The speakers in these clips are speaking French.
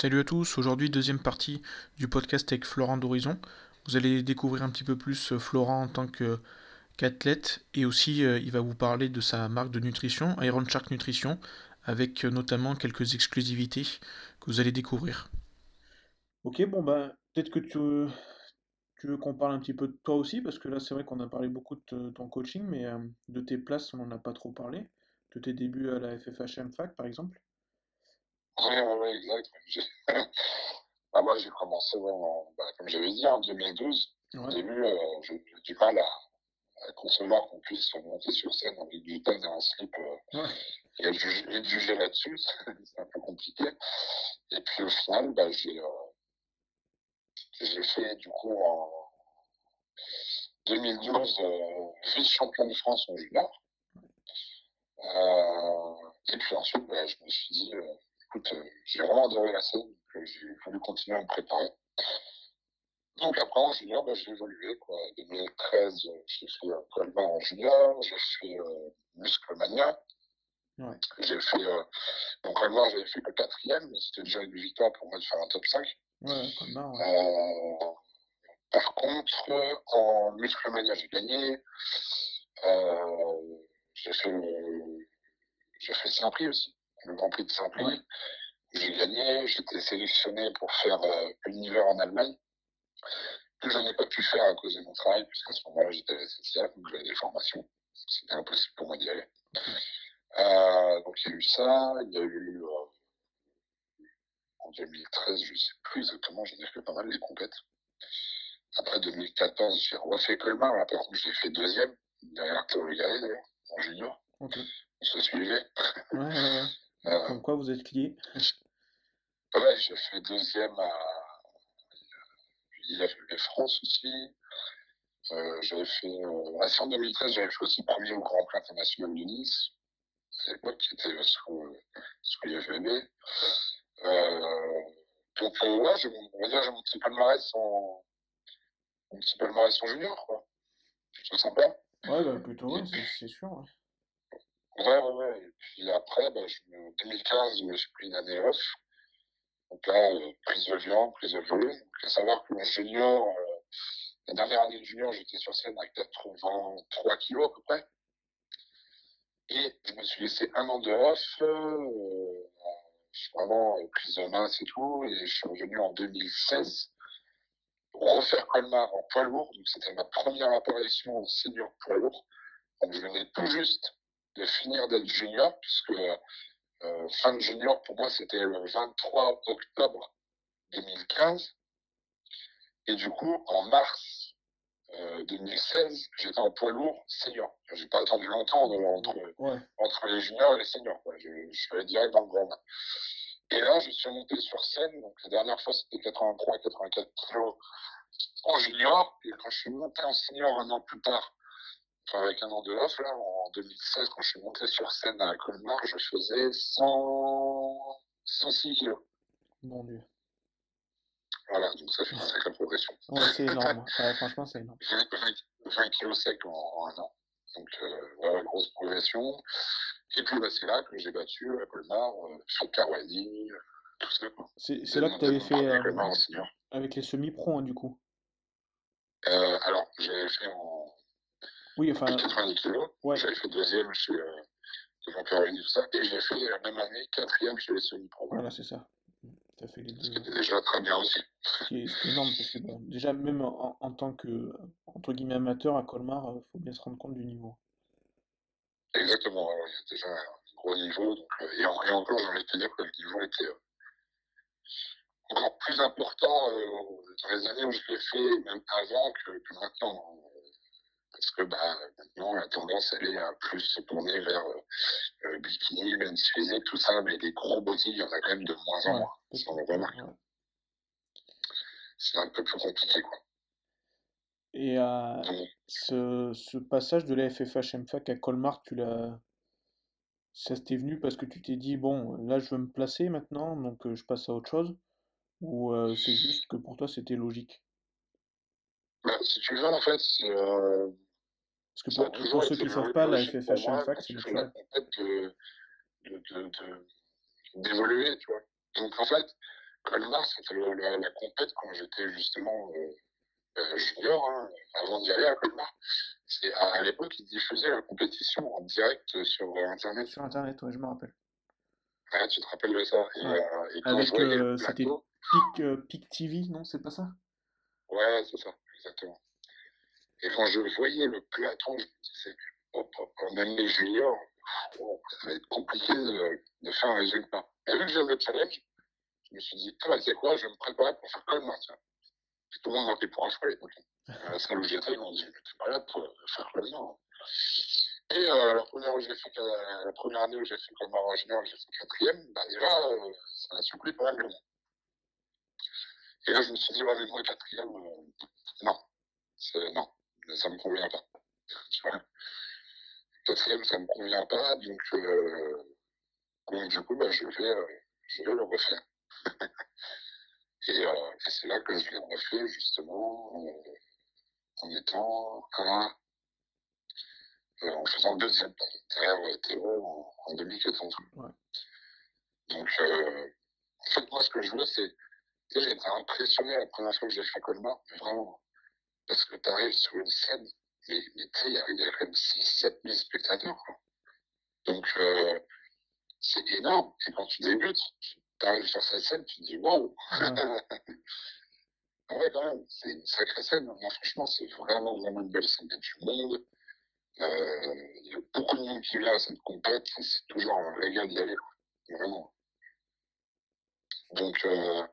Salut à tous, aujourd'hui deuxième partie du podcast avec Florent d'Horizon. Vous allez découvrir un petit peu plus euh, Florent en tant qu'athlète et aussi euh, il va vous parler de sa marque de nutrition, Iron Shark Nutrition, avec euh, notamment quelques exclusivités que vous allez découvrir. Ok, bon bah peut-être que tu, tu veux qu'on parle un petit peu de toi aussi, parce que là c'est vrai qu'on a parlé beaucoup de ton coaching, mais de tes places on n'en a pas trop parlé, de tes débuts à la FFHM Fac par exemple. Oui, oui, exact. moi, j'ai commencé, bah, comme j'avais dit, en 2012. Au début, euh, j'ai du mal à, à concevoir qu'on puisse monter sur scène avec du tonne et un slip euh, et, de juger, juger là-dessus. C'est un peu compliqué. Et puis, au final, bah, j'ai euh, fait, du coup, en 2012, vice-champion de France en junior. et puis ensuite, bah, je me suis dit écoute, euh, j'ai vraiment adoré la scène, donc euh, j'ai voulu continuer à me préparer. Donc après, en junior, bah, j'ai évolué. Quoi. 2013, euh, j'ai fait euh, Colmar en junior, j'ai fait euh, Musclemania. Ouais. J'ai fait. Euh, donc Colmar, j'avais fait que quatrième, mais c'était déjà une victoire pour moi de faire un top 5. Ouais, Colmar, ouais. Euh, par contre, en Musclemania, j'ai gagné. j'ai fait, j'ai fait Saint-Prix aussi le Grand Prix de Saint-Prix. J'ai gagné, j'étais sélectionné pour faire euh, l'univers en Allemagne, que je n'ai pas pu faire à cause de mon travail, puisqu'à ce moment-là, j'étais à la SNCF, donc j'avais des formations. C'était impossible pour moi d'y aller. Euh, donc il y a eu ça, il y a eu euh, en 2013, je ne sais plus exactement, j'en ai fait pas mal les compètes. Après 2014, j'ai refait Colmar, là par contre j'ai fait deuxième, derrière Théo d'ailleurs, en junior. Okay. On se suivait. Ouais, ouais, ouais. Euh, Comme quoi vous êtes lié Ouais, j'ai fait deuxième à. Il y avait France aussi. Euh, j'avais fait. Euh, en 2013, j'avais fait aussi premier au Grand Prix international de Nice. À l'époque, qui était sous, sous l'IFBB. Euh, donc, ouais, je, on va dire, j'ai mon petit palmarès en. Mon petit palmarès en junior, quoi. Plutôt sympa. Ouais, bah, plutôt, ouais, c'est sûr. Ouais. Ouais, ouais, ouais. Et puis après, bah, en 2015, je me suis pris une année off. Donc là, euh, prise de viande, prise de volume. Donc, à savoir que mon junior, euh, la dernière année de junior, j'étais sur scène à 83 kilos à peu près. Et je me suis laissé un an de off, euh, vraiment prise de masse et tout. Et je suis revenu en 2016 pour refaire Colmar en poids lourd. Donc c'était ma première apparition en senior poids lourd. Donc je venais tout juste de finir d'être junior, puisque euh, fin de junior, pour moi, c'était le 23 octobre 2015. Et du coup, en mars euh, 2016, j'étais en poids lourd senior. J'ai pas attendu longtemps entre, ouais. entre les juniors et les seniors. Quoi. Je, je suis allé direct dans le grand. Et là, je suis monté sur scène. Donc, la dernière fois, c'était 83 84 kilos en junior. Et quand je suis monté en senior un an plus tard, avec un an de off, là, en 2016, quand je suis monté sur scène à Colmar, je faisais 100... 106 kilos. Mon Dieu. Voilà, donc ça fait une sacrée progression. Ouais, c'est énorme. ouais, franchement, c'est énorme. 20, 20 kilos secs en, en, un an. Donc, euh, voilà, grosse progression. Et puis, bah, c'est là que j'ai battu à Colmar, euh, sur Carwadi, tout ça. C'est là que tu avais fait euh, avec les semi-pro, hein, du coup. Euh, alors, j'avais fait en oui, enfin. 90 kilos. Ouais. J'avais fait deuxième chez euh, devant Caroline tout ça. Et j'ai fait la même année quatrième chez les semi-pro. Voilà, c'est ça. As fait les deux. Ce qui était déjà très bien aussi. Ce qui est, énorme parce que bon, déjà, même en, en, tant que, entre guillemets, amateur à Colmar, il euh, faut bien se rendre compte du niveau. Exactement. Alors, il y a déjà un gros niveau. Donc, euh, et, en, et, encore, j'ai envie de te dire que le niveau était euh, encore plus important euh, dans les années où je l'ai fait, même avant que, que maintenant parce que bah, maintenant la tendance elle est à plus se tourner vers euh, bikini, men's physique, tout ça, mais les gros body, il y en a quand même de moins en moins. Remarque. C'est un peu plus compliqué quoi. Et euh, ce, ce, passage de la FFH MFAC à Colmar, tu l'as. Ça t'est venu parce que tu t'es dit, bon, là je veux me placer maintenant, donc euh, je passe à autre chose Ou euh, c'est juste que pour toi c'était logique? Bah, Si tu veux, en fait, c'est. Euh, parce que pour, pour ceux qui ne savent pas, la FFH Fac, c'est le la de, d'évoluer, tu vois. Donc en fait, Colmar, c'était la, la, compète quand j'étais justement euh, junior, hein, avant d'y aller à Colmar. C'est à, l'époque, ils diffusaient la compétition en direct sur Internet. Sur Internet, ouais, je me rappelle. Ouais, tu te rappelles de ça. Et, ouais. et quand Avec, euh, c'était Pic, euh, Pic TV, non C'est pas ça? Ouais, c'est ça, exactement. Et quand je voyais le plateau, je me disais, même les juniors, oh, ça va être compliqué de, de, faire un résultat. Et vu que j'avais le challenge, je me suis dit, ah, c'est quoi, je vais me préparer pour faire comme. Et tout le monde m'a pour un fou à ils m'ont dit, mais t'es pas là pour faire comme. Et euh, la, première où j'ai fait, euh, la première année où j'ai fait comme junior, j'ai fait quatrième, bah déjà, euh, ça a surpris pas mal de monde. Et là, je me suis dit, ouais, mais moi, quatrième, euh, non, non, ça me convient pas. Tu vois quatrième, ça me convient pas, donc, euh, donc du coup, bah, je vais, euh, je vais le refaire. et, euh, et c'est là que je l'ai refait, justement, en étant à, en faisant deuxième, derrière Théo en, en 2014. Ouais. Donc, en fait, moi, ce que je veux, c'est j'ai été impressionné la première fois que j'ai fait Colmar, vraiment. Parce que tu arrives sur une scène, mais, mais tu sais, il y, a quand même 6-7 000 spectateurs. Quoi. Donc, euh, c'est énorme. Et quand tu débutes, tu arrives sur cette scène, tu te dis waouh! Ah ouais, quand même, c'est une sacrée scène. Moi, franchement, c'est vraiment, vraiment une belle scène. Il y a du monde. Euh, il y a beaucoup de monde qui vient à cette compète. C'est toujours un régal d'y aller. Quoi. Vraiment. Donc, euh,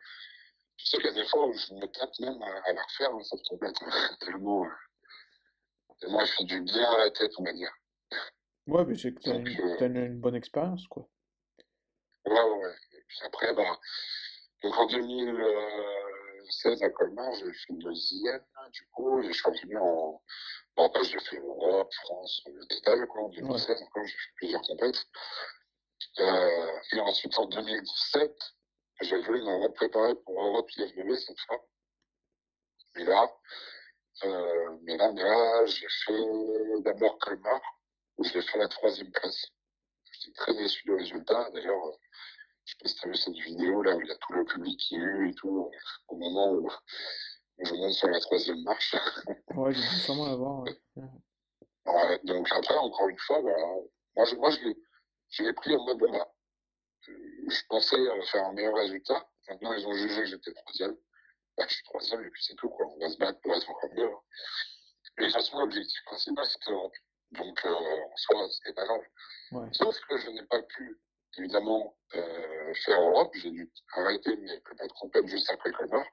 je sais qu'il y a des fois où je me tape même à, la refaire, hein, cette compète. tellement, euh, tellement elle fait du bien à la tête, on va dire. Ouais, mais c'est que t'as une, euh, une, bonne expérience, quoi. Ouais, ouais, ouais. Et puis après, bah, donc en 2016 à Colmar, j'ai fait une deuxième, du coup, et je suis revenu en. Bon, après, j'ai fait Europe, France, le total, quoi. En 2016, ouais. encore, j'ai fait plusieurs compètes. Euh, et ensuite, en 2017, j'ai voulu me repréparer pour Europe IFBB cette fois. Mais là, euh, mais là, mais là j'ai fait d'abord Colmar, où j'ai fait la troisième place. J'étais très déçu du résultat. D'ailleurs, euh, je sais pas si tu as vu cette vidéo là où il y a tout le public qui eut et tout, au moment où, je monte sur la troisième marche. ouais, j'ai sûrement la voir. Ouais. ouais. donc après, encore une fois, bah, moi, je, moi je l'ai pris en mode, bah, je pensais faire un meilleur résultat. Maintenant, ils ont jugé que j'étais troisième. Bah, je suis troisième et puis c'est tout, quoi. On va se battre pour être encore mieux. Et de toute façon, l'objectif principal, c'était l'Europe. Donc, euh, en soi, c'était pas grave. Ouais. Sauf que je n'ai pas pu, évidemment, euh, faire Europe. J'ai dû arrêter mes prépas de compète juste après Colmar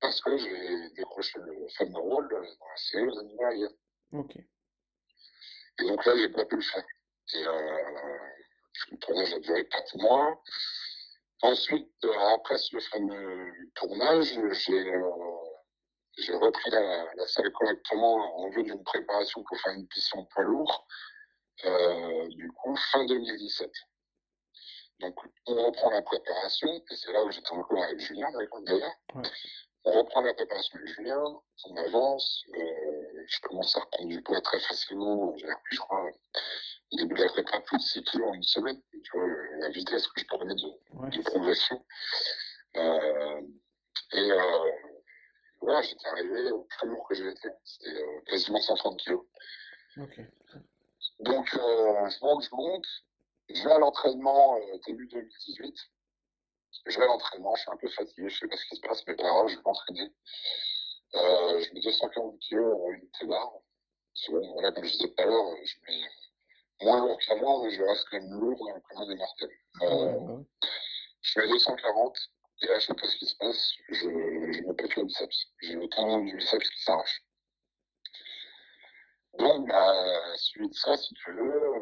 parce que j'ai décroché le fameux rôle dans la série aux animaux Ok. Et donc là, j'ai pas pu le faire. Et euh, le tournage a duré quatre mois. Ensuite, euh, après ce fameux tournage, j'ai euh, repris la, la, salle correctement en vue d'une préparation pour faire une piste en poids lourd. Euh, du coup, fin 2017. Donc, on reprend la préparation, et c'est là où j'étais encore avec Julien, d'ailleurs. Ouais. On reprend la préparation avec Julien, on avance, euh, je commence à reprendre du poids très facilement, j'ai repris, je crois, il ne lèverait pas plus de 6 kilos en une semaine. Tu vois, la vitesse que je prenais de, ouais. de progression. Euh, et euh, voilà, j'étais arrivé au plus lourd que été. C'était euh, quasiment 130 kilos. Okay. Donc, je monte, je monte. Je vais à l'entraînement début 2018. Je vais à l'entraînement, je suis un peu fatigué, je sais pas ce qui se passe, mais pas grave, je vais m'entraîner. Je mets 240 kilos en unité barre. Voilà, comme je disais tout à l'heure, je mets moins lourd qu'avant, mais je reste quand même lourd dans le commun des mortels. Euh, je fais 240, et là, je sais pas ce qui se passe, je, je me pète le biceps. J'ai le tendon du biceps qui s'arrache. Donc, bah, suite ça, si tu veux, euh,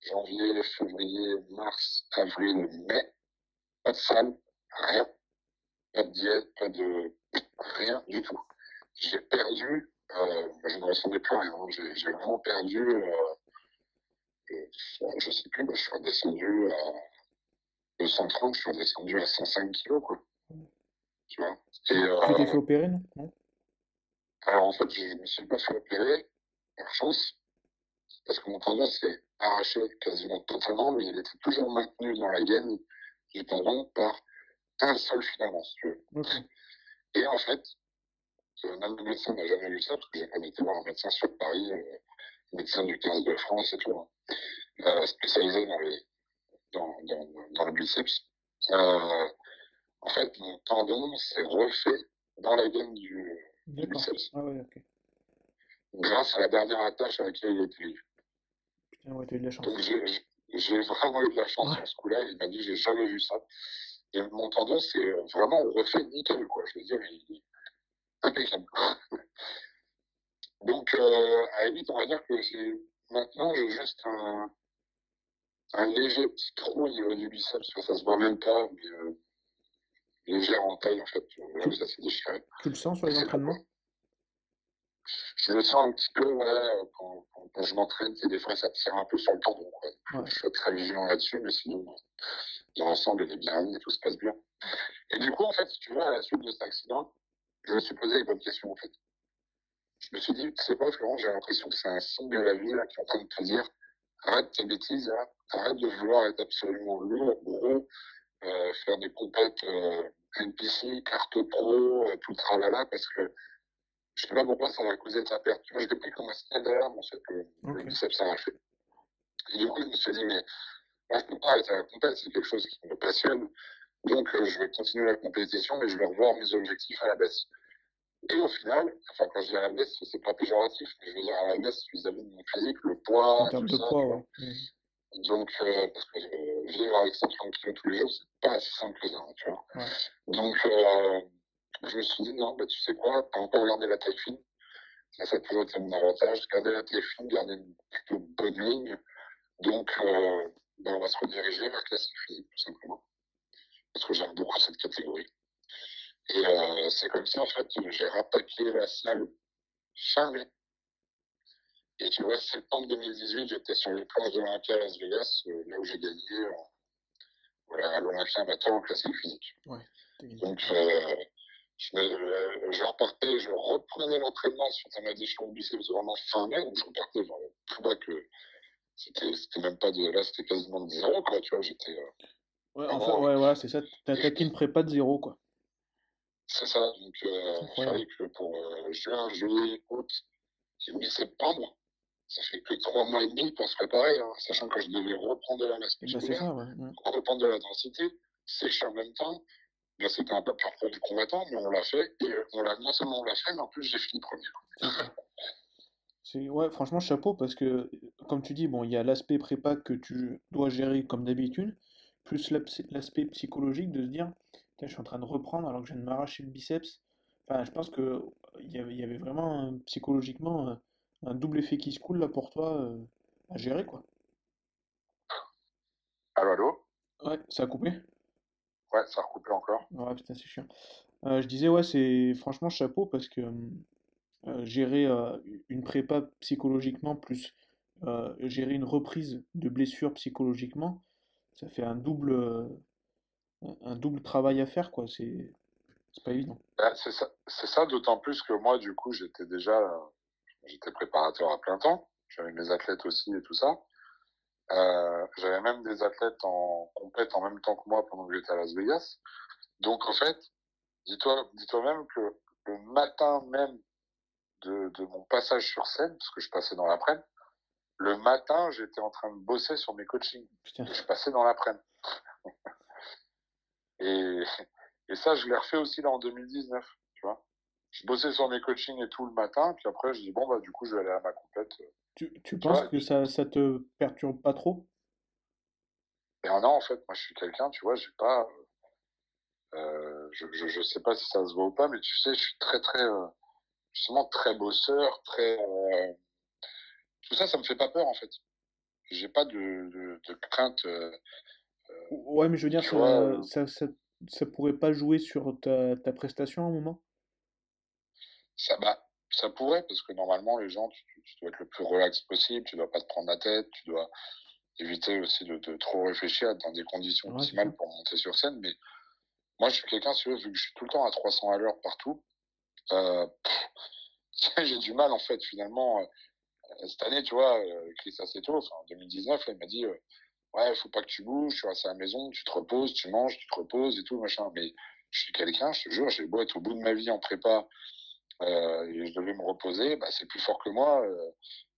janvier, février, mars, avril, mai, pas de salle, rien. Pas de diète, pas de rien du tout. J'ai perdu, euh, je ne ressemblais plus à rien, j'ai vraiment perdu euh, je sais plus, je suis redescendu à 230, je suis redescendu à 105 kilos, quoi. Tu vois. Et, euh, tu t'es fait opérer, non, Alors, en fait, je ne me suis pas fait opérer, par chance, parce que mon tendon s'est arraché quasiment totalement, mais il était toujours maintenu dans la gaine du tendon par un seul finalement, si tu veux. Et en fait, euh, même le médecin n'a jamais lu ça, parce que j'ai jamais été voir un médecin sur Paris, euh, médecin du 15 de France et tout, hein, euh, spécialisé dans, les, dans, dans, dans le biceps. Euh, en fait, mon tendon s'est refait dans la gaine du, du biceps. Ah ouais. Grâce à la dernière attache avec laquelle il a été Putain, ouais, t'as eu de la chance. Donc j'ai vraiment eu de la chance sur ce coup-là. Il m'a dit, j'ai jamais vu ça. Et mon tendon, c'est vraiment refait nickel, quoi. Je veux dire, il est impeccable. Donc, euh, à limite, on va dire que j'ai maintenant, j'ai juste un, un léger petit trou au niveau du biceps. Ça se voit même pas, mais euh, léger en taille, en fait. Là où ça s'est déchiré. Tu le sens sur les entraînements? je le sens un petit peu, ouais, quand, quand, quand je m'entraîne, des fois ça tire un peu sur le tendon. Ouais. Je suis très vigilant là-dessus, mais sinon, dans l'ensemble, il est bien et tout se passe bien. Et du coup, en fait, si tu veux, à la suite de cet accident, je me suis posé les bonnes questions, en fait. Je me suis dit, tu sais pas, Florent, j'ai l'impression que c'est un signe de la vie là, qui est en train de te dire, arrête tes bêtises, là, arrête de vouloir être absolument lourd, gros, euh, faire des compètes euh, NPC, carte pro, euh, tout le tralala, parce que je sais pas pourquoi ça va causer de sa perte. Moi, je l'ai pris comme un signal d'alarme, en fait, que Ok. le biceps s'arrachait. Et du coup, je me suis dit, mais moi, je peux pas arrêter la compète, c'est quelque chose qui me passionne. Donc, euh, je vais continuer la compétition, mais je vais revoir mes objectifs à la baisse. Et au final, enfin, quand je dis à la baisse, c'est pas péjoratif, mais je veux dire à la baisse vis-à-vis de mon physique, le poids, En termes tout de ça, poids, ouais. Donc, euh, parce que euh, vivre avec 130 kilos tous les jours, c'est pas si simple que ça, hein, tu vois. Ouais. Donc, euh, je me suis dit, non, bah, tu sais quoi, t'as encore gardé la taille fine. Ça, ça a toujours été mon avantage. Garder la taille fine, garder une plutôt bonne ligne. Donc, bah, on va se rediriger vers classique physique, tout simplement. Parce que j'aime beaucoup cette catégorie. Et euh, c'est comme ça, en fait, que j'ai rattaqué la salle charmée. Et tu vois, septembre 2018, j'étais sur les planches de l'Olympia à Las Vegas, euh, là où j'ai gagné euh, voilà, à l'Olympia amateur en classique physique. Donc, euh, je, me, je repartais, je reprenais l'entraînement suite à ma déchirure biceps vraiment fin mai, donc je repartais vraiment plus bas que. C'était c'était même pas de. Là, c'était quasiment de zéro, quoi, tu vois. J'étais. euh, Ouais, en fait, bon, ouais, ouais, c'est ça. T'as attaqué une prépa de zéro, quoi. C'est ça. Donc, euh, il fallait que pour juin, juillet, août mi-septembre, ça fait que trois mois et demi pour se préparer, hein, sachant que je devais reprendre de la masse Bah, c'est musculaire, ça, ouais. Reprendre de la densité, sécher en même temps. Là, c'était un peu parcours du combattant, mais on l'a fait. Et euh, on l'a, non seulement on l'a fait, mais en plus, j'ai fini premier. Ouais, franchement, chapeau, parce que, comme tu dis, bon, il y a l'aspect prépa que tu dois gérer comme d'habitude, plus l'aspect psychologique de se dire, Putain, je suis en train de reprendre alors que je viens de m'arracher le biceps. Enfin, je pense que il y avait, il y avait vraiment psychologiquement un, un double effet qui se coule là pour toi euh, à gérer, quoi. Allô, allô? Ouais, ça a coupé? Ouais, ça a recoupé encore. Ouais, putain, c'est chiant. Euh, je disais, ouais, c'est franchement chapeau parce que euh, gérer euh, une prépa psychologiquement plus euh, gérer une reprise de blessure psychologiquement, ça fait un double, un double travail à faire, quoi. C'est pas évident. Ben, c'est ça, ça d'autant plus que moi, du coup, j'étais déjà, j'étais préparateur à plein temps. J'avais mes athlètes aussi et tout ça. Euh, j'avais même des athlètes en compète en même temps que moi pendant que j'étais à Las Vegas. Donc, en fait, dis-toi, dis-toi même que le matin même de, de mon passage sur scène, parce que je passais dans l'après-midi, le matin, j'étais en train de bosser sur mes coachings. Putain, Je passais dans l'après-midi. Et, et ça, je l'ai refait aussi là en 2019, tu vois. Je bossais sur mes coachings et tout le matin, puis après, je dis, bon, bah, du coup, je vais aller à ma compète. tu, tu Tu penses vois, que ça, ça te perturbe pas trop? Et non, en fait, moi, je suis quelqu'un, tu vois, j'ai pas, euh, je, je, je sais pas si ça se voit ou pas, mais tu sais, je suis très, très, euh, justement, très bosseur, très, euh, tout ça, ça me fait pas peur, en fait. J'ai pas de, de, de crainte, euh, Ouais, mais je veux dire, ça, vois. ça, ça, ça pourrait pas jouer sur ta, ta prestation à un moment? Ça, bah, ça pourrait, parce que normalement, les gens, tu, dois être le plus relax possible, tu dois pas te prendre la tête, tu dois éviter aussi de, de trop réfléchir, être dans des conditions Ouais, optimales pour monter sur scène. Mais moi, je suis quelqu'un, si veux, vu que je suis tout le temps à 300 à l'heure partout, euh, j'ai du mal, en fait, finalement. euh, cette année, tu vois, euh, Chris Aceto, enfin, en 2019, là, il m'a dit, ouais, faut pas que tu bouges, tu restes à la maison, tu te reposes, tu manges, tu te reposes et tout, machin. Mais je suis quelqu'un, je te jure, j'ai beau être au bout de ma vie en prépa euh, et je devais me reposer, bah, c'est plus fort que moi. Euh,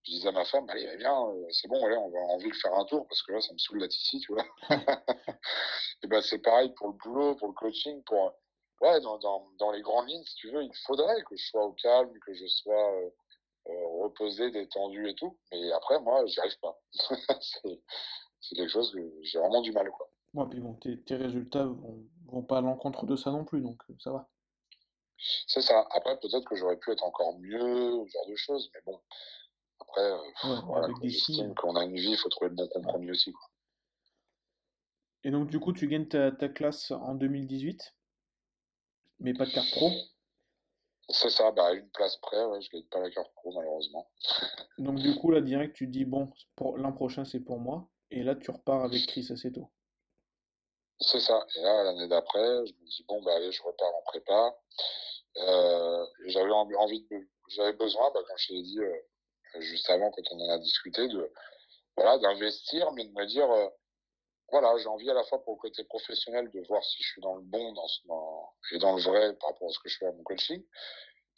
je disais à ma femme, allez, viens, euh, c'est bon, allez, on va en ville faire un tour parce que là, ça me saoule d'être ici, tu vois. et ben, c'est pareil pour le boulot, pour le coaching, pour. Ouais, dans, dans, dans les grandes lignes, si tu veux, il faudrait que je sois au calme, que je sois reposé, détendu et tout. Mais après, moi, j'y arrive pas. c'est quelque chose que j'ai vraiment du mal, quoi. Ouais, puis bon, tes, tes résultats vont, vont pas à l'encontre de ça non plus, donc ça va. C'est ça. Après, peut-être que j'aurais pu être encore mieux, ce genre de choses, mais bon. Après, euh, Ouais, voilà, j'estime qu'on a une vie, il faut trouver le bon compromis aussi, quoi. Et donc, du coup, tu gagnes ta, ta classe en 2018, mais pas de carte pro. C'est ça, bah, à une place près, ouais, je gagne pas la carte pro, malheureusement. Donc, du coup, là, direct, tu te dis, bon, l'an prochain, c'est pour moi. Et là, tu repars avec Chris assez tôt. C'est ça. Et là, l'année d'après, je me dis, bon, bah, allez, je repars en prépa. Euh, j'avais envie de, j'avais besoin, bah, comme je t'ai dit, euh, juste avant, quand on en a discuté, de, voilà, d'investir, mais de me dire, euh, voilà, j'ai envie à la fois pour le côté professionnel de voir si je suis dans le bon dans, ce- dans, et dans le vrai par rapport à ce que je fais à mon coaching.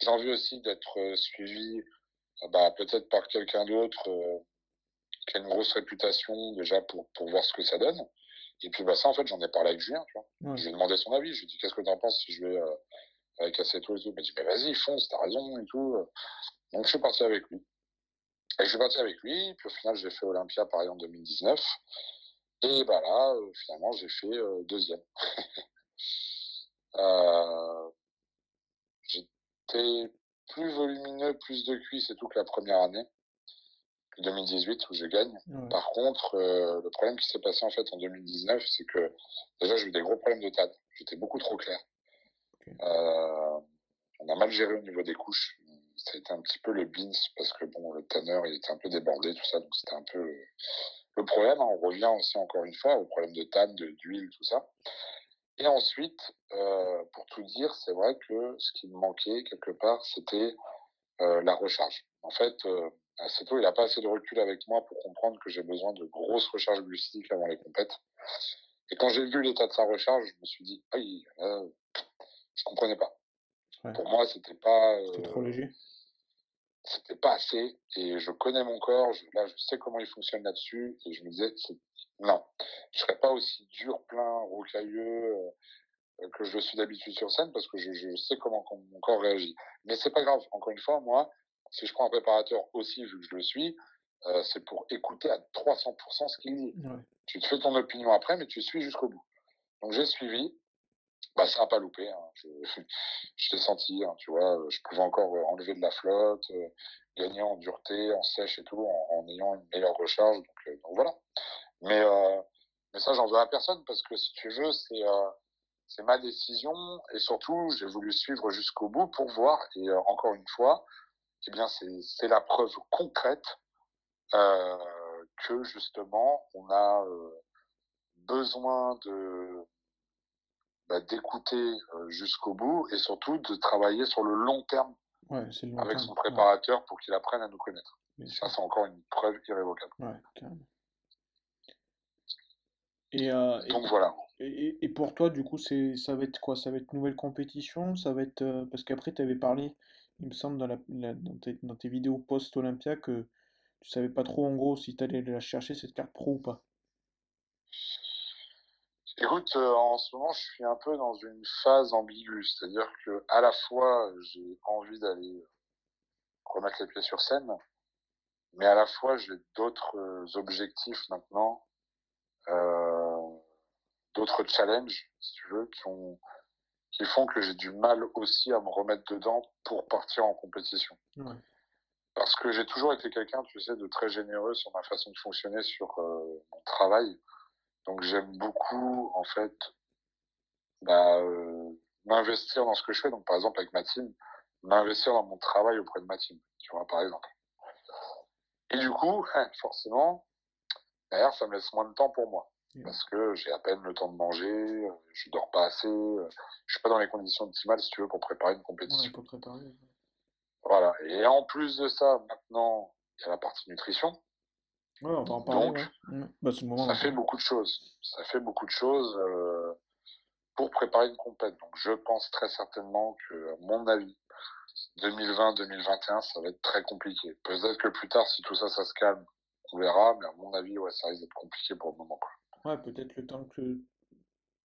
J'ai envie aussi d'être suivi, bah, peut-être par quelqu'un d'autre qui a une grosse réputation déjà pour, pour voir ce que ça donne. Et puis bah ça en fait j'en ai parlé avec Julien, tu vois. Ouais. Je lui ai demandé son avis, je lui ai dit qu'est-ce que t'en penses si je vais euh, avec Assetto et tout? Il m'a dit mais vas-y fonce, t'as raison et tout. Donc je suis parti avec lui. Et je suis parti avec lui, puis au final j'ai fait Olympia Paris en 2019. Et bah là, euh, finalement j'ai fait euh, deuxième. Euh, J'étais plus volumineux, plus de cuisses et tout que la première année, que 2018 où je gagne. Ouais. Par contre, euh, le problème qui s'est passé en fait en 2019, c'est que déjà j'ai eu des gros problèmes de TAD. J'étais beaucoup trop clair. Euh, on a mal géré au niveau des couches. Ça a été un petit peu le beans parce que bon, le tanner il était un peu débordé, tout ça, donc c'était un peu le, le problème. hein. On revient aussi encore une fois au problème de TAD, de- d'huile, tout ça. Et ensuite, euh, pour tout dire, c'est vrai que ce qui me manquait quelque part, c'était la recharge. En fait, euh, Aceto, il n'a pas assez de recul avec moi pour comprendre que j'ai besoin de grosses recharges glucidiques avant les compètes. Et quand j'ai vu l'état de sa recharge, je me suis dit, aïe, là, je comprenais pas. Ouais. Pour moi, c'était pas, C'était euh, trop léger. c'était pas assez. Et je connais mon corps. Je, là, je sais comment il fonctionne là-dessus. Et je me disais, non, je serais pas aussi dur, plein, rocailleux euh, que je suis d'habitude sur scène parce que je, je sais comment com- mon corps réagit. Mais c'est pas grave. Encore une fois, moi, si je prends un préparateur aussi, vu que je le suis, euh, c'est pour écouter à 300% ce qu'il dit. Ouais. Tu te fais ton opinion après, mais tu suis jusqu'au bout. Donc j'ai suivi. Bah, ça n'a pas loupé. Hein. Je, je l'ai senti, hein, tu vois. Je pouvais encore euh, enlever de la flotte, euh, gagner en dureté, en sèche et tout, en, en ayant une meilleure recharge. Donc, euh, donc voilà. Mais, euh, mais ça, j'en veux à personne parce que si tu veux, c'est euh, c'est ma décision et surtout, j'ai voulu suivre jusqu'au bout pour voir. Et euh, encore une fois, eh bien, c'est la preuve concrète euh, que justement, on a euh, besoin de bah, d'écouter euh, jusqu'au bout et surtout de travailler sur le long terme Ouais, c'est le long avec terme. son Ouais, préparateur pour qu'il apprenne à nous connaître. bien Ça, c'est encore une preuve irrévocable. Ouais, carrément. Et, euh, et, Donc voilà. et, et pour toi, du coup, ça va être quoi? Ça va être nouvelle compétition? Ça va être, euh, parce qu'après, tu avais parlé, il me semble, dans, la, la- dans tes, vidéos post-Olympia, que tu savais pas trop, en gros, si tu allais la chercher, cette carte pro ou pas. Écoute, euh, en ce moment, je suis un peu dans une phase ambiguë, c'est-à-dire que à la fois, j'ai envie d'aller remettre les pieds sur scène, mais à la fois, j'ai d'autres euh, objectifs maintenant, euh, d'autres challenges, si tu veux, qui ont, qui font que j'ai du mal aussi à me remettre dedans pour partir en compétition. Ouais. Parce que j'ai toujours été quelqu'un, tu sais, de très généreux sur ma façon de fonctionner sur euh, mon travail. Donc j'aime beaucoup, en fait, bah, euh, m'investir dans ce que je fais. Donc par exemple avec ma team, m'investir dans mon travail auprès de ma team, tu vois, par exemple. Et du coup, forcément, derrière, ça me laisse moins de temps pour moi. Parce que j'ai à peine le temps de manger, euh, je dors pas assez, euh, je suis pas dans les conditions optimales, si tu veux, pour préparer une Ouais, compétition. pour préparer. Voilà. Et en plus de ça, maintenant, il y a la partie nutrition. Ouais, on va en parler. Donc, bah, ça fait beaucoup de choses. Ça fait beaucoup de choses euh, pour préparer une compète. Donc, je pense très certainement que, à mon avis, 2020-2021, ça va être très compliqué. Peut-être que plus tard, si tout ça, ça se calme, on verra. Mais à mon avis, ouais, ça risque d'être compliqué pour le moment. Quoi. Ouais, peut-être le temps que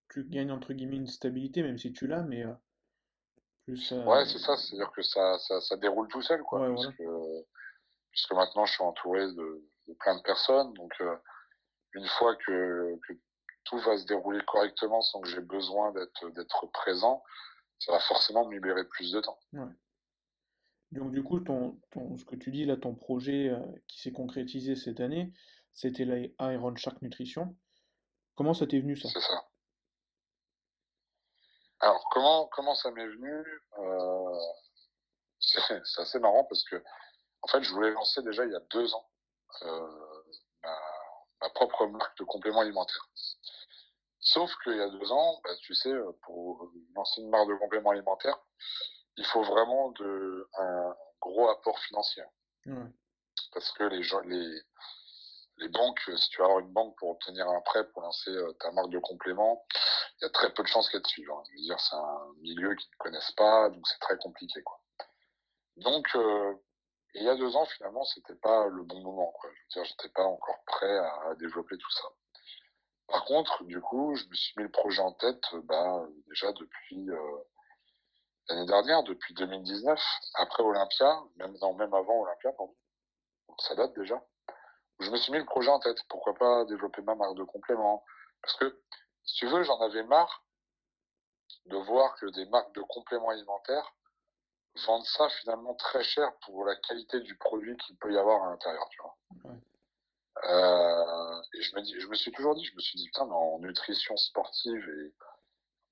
tu gagnes entre guillemets une stabilité, même si tu l'as, mais euh, plus. Ouais, c'est ça. C'est-à-dire que ça, ça, ça, déroule tout seul, quoi. Ouais, parce que, puisque maintenant, je suis entouré de de plein de personnes. Donc, euh, une fois que, tout va se dérouler correctement sans que j'ai besoin d'être d'être présent, ça va forcément me libérer plus de temps. Donc du coup, ton, ton, ce que tu dis là, ton projet euh, qui s'est concrétisé cette année, c'était l'Iron Shark Nutrition. Comment ça t'est venu ça? C'est ça. Alors comment comment ça m'est venu euh, C'est assez marrant parce que en fait, je voulais lancer déjà il y a deux ans euh, ma, propre marque de compléments alimentaires. Sauf qu'il y a deux ans, bah, tu sais, pour lancer une marque de compléments alimentaires, il faut vraiment de, un gros apport financier. Parce que les, gens, les, les banques, si tu vas avoir une banque pour obtenir un prêt pour lancer euh, ta marque de compléments, il y a très peu de chances qu'elle te suive. Hein. Dire, c'est un milieu qu'ils ne connaissent pas, donc c'est très compliqué. Donc, euh, il y a deux ans, finalement, c'était pas le bon moment. Je veux dire, j'étais pas encore prêt à, développer tout ça. Par contre, du coup, je me suis mis le projet en tête, bah, déjà depuis euh, l'année dernière, depuis 2019, après Olympia, même même avant Olympia, pardon. Donc ça date déjà. Je me suis mis le projet en tête. Pourquoi pas développer ma marque de complément? Parce que, si tu veux, j'en avais marre de voir que des marques de compléments alimentaires vendre ça finalement très cher pour la qualité du produit qu'il peut y avoir à l'intérieur, tu vois. Euh, et je me dis, je me suis toujours dit, je me suis dit, putain, mais en nutrition sportive et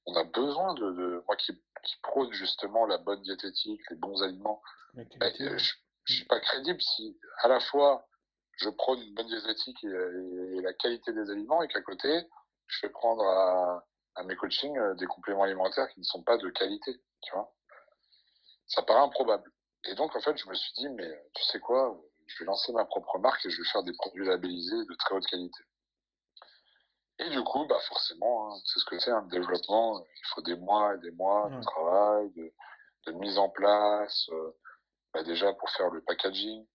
on a besoin de, de moi qui, qui prône justement la bonne diététique, les bons aliments. Bah, je, je suis pas crédible si à la fois je prône une bonne diététique et, la qualité des aliments et qu'à côté je fais prendre à, à mes coachings euh, des compléments alimentaires qui ne sont pas de qualité, tu vois ça paraît improbable. Et donc, en fait, je me suis dit, mais tu sais quoi, je vais lancer ma propre marque et je vais faire des produits labellisés de très haute qualité. Et du coup, bah forcément, hein, c'est ce que c'est un développement. Il faut des mois et des mois de travail, de, mise en place, euh, bah déjà pour faire le packaging,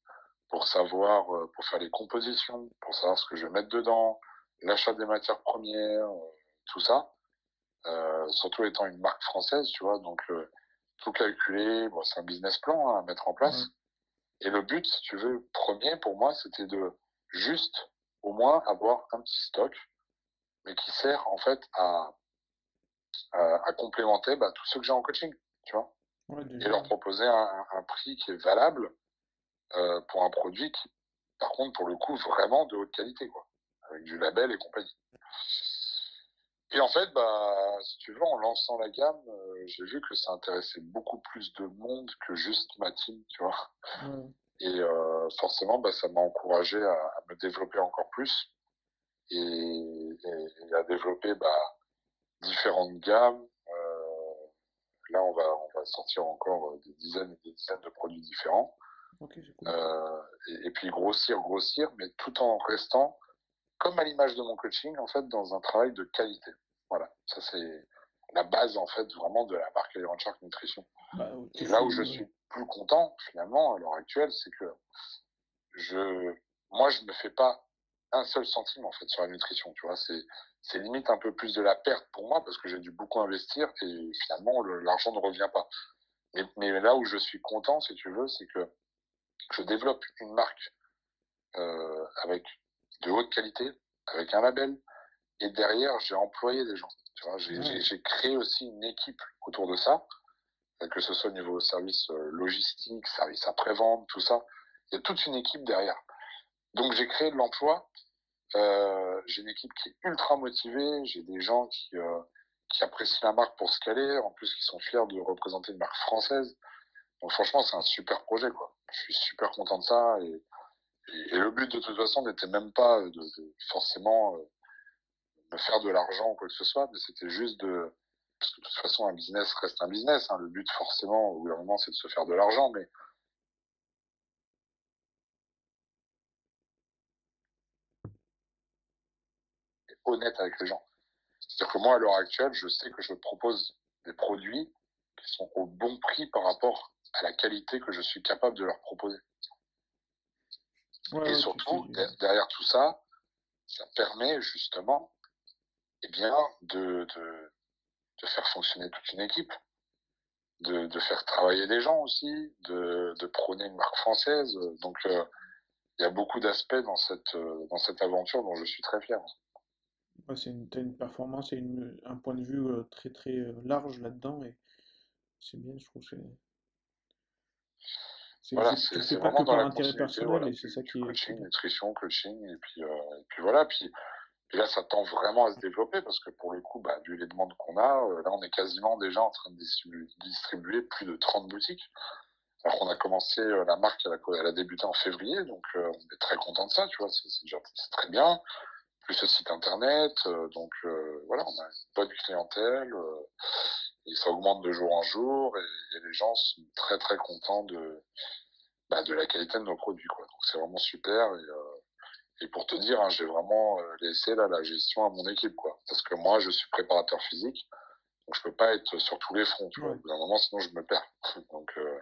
pour savoir, euh, pour faire les compositions, pour savoir ce que je vais mettre dedans, l'achat des matières premières, euh, tout ça. surtout étant une marque française, tu vois, donc tout calculer. Bon, c'est un business plan hein, à mettre en place. Et le but, si tu veux, premier pour moi, c'était de juste au moins avoir un petit stock, mais qui sert en fait à, à, complémenter bah, tous ceux que j'ai en coaching, tu vois. et leur proposer un, un, prix qui est valable euh, pour un produit qui, par contre, pour le coup, vraiment de haute qualité, quoi, avec du label et compagnie. Et en fait, bah, si tu veux, en lançant la gamme, euh, j'ai vu que ça intéressait beaucoup plus de monde que juste ma team, tu vois. Et euh, forcément, bah, ça m'a encouragé à, à, me développer encore plus et, et, à développer bah, différentes gammes. Euh, là, on va, on va sortir encore des dizaines et des dizaines de produits différents. Okay, euh, et, et, puis grossir, grossir, mais tout en restant comme à l'image de mon coaching, en fait, dans un travail de qualité. Voilà, ça c'est la base, en fait, vraiment de la marque Iron Shark Nutrition. Bah, et là où je suis plus content, finalement, à l'heure actuelle, c'est que je, moi, je ne fais pas un seul centime, en fait, sur la nutrition, tu vois. C'est, c'est limite un peu plus de la perte pour moi parce que j'ai dû beaucoup investir et finalement, l'argent ne revient pas. Mais, mais là où je suis content, si tu veux, c'est que je développe une marque euh, avec de haute qualité, avec un label. Et derrière, j'ai employé des gens. Tu vois, j'ai créé aussi une équipe autour de ça, que ce soit au niveau service euh, logistique, service après-vente, tout ça. Il y a toute une équipe derrière. Donc j'ai créé de l'emploi. Euh, j'ai une équipe qui est ultra motivée. J'ai des gens qui, euh, qui apprécient la marque pour ce qu'elle est, en plus qui sont fiers de représenter une marque française. Donc franchement, c'est un super projet, quoi. Je suis super content de ça et le but de toute façon n'était même pas de, de forcément euh, me faire de l'argent ou quoi que ce soit, mais c'était juste de parce que de toute façon un business reste un business. Hein. Le but forcément au bout d'un moment c'est de se faire de l'argent, mais honnête avec les gens. C'est-à-dire que moi, à l'heure actuelle, je sais que je propose des produits qui sont au bon prix par rapport à la qualité que je suis capable de leur proposer. et surtout, derrière tout ça, ça permet justement eh bien, de, de, de, faire fonctionner toute une équipe, de, de faire travailler des gens aussi, de, de prôner une marque française. Donc, euh, il y a beaucoup d'aspects dans cette, euh, dans cette aventure dont je suis très fier. c'est une, une performance et une, un point de vue euh, très très large là-dedans et c'est bien, je trouve. C'est voilà, pas que par intérêt personnel et c'est ça qui coaching, nutrition, coaching et puis, et puis voilà. Puis et là, ça tend vraiment à se développer parce que pour le coup, bah, vu les demandes qu'on a, euh, là, on est quasiment déjà en train de distribuer, plus de 30 boutiques. Alors qu'on a commencé, euh, la marque, elle a, elle a, débuté en février, donc euh, on est très content de ça, tu vois, c'est très bien. Plus le site internet, donc voilà, on a une bonne clientèle, et ça augmente de jour en jour, et, les gens sont très très contents de, bah, de la qualité de nos produits, quoi. Donc c'est vraiment super, et et pour te dire, hein, j'ai vraiment euh, laissé là, la gestion à mon équipe, quoi. Parce que moi, je suis préparateur physique, donc je peux pas être sur tous les fronts, tu vois. Au un moment, sinon je me perds. donc, euh,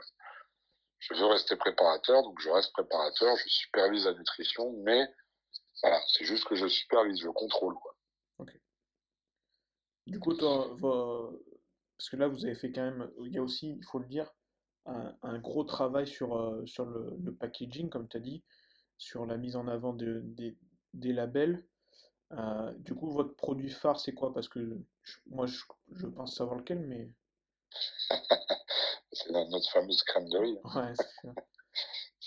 je veux rester préparateur, donc je reste préparateur, je supervise la nutrition, mais voilà, c'est juste que je supervise, je contrôle, quoi. Ok. Du coup, toi, parce que là, vous avez fait quand même, il y a aussi, il faut le dire, un, gros travail sur, euh, sur le, le packaging, comme tu as dit sur la mise en avant de, des, labels. Euh, du coup, votre produit phare, c'est quoi? Parce que moi, je, pense savoir lequel, mais. c'est notre fameuse crème de riz. Ouais, c'est ça.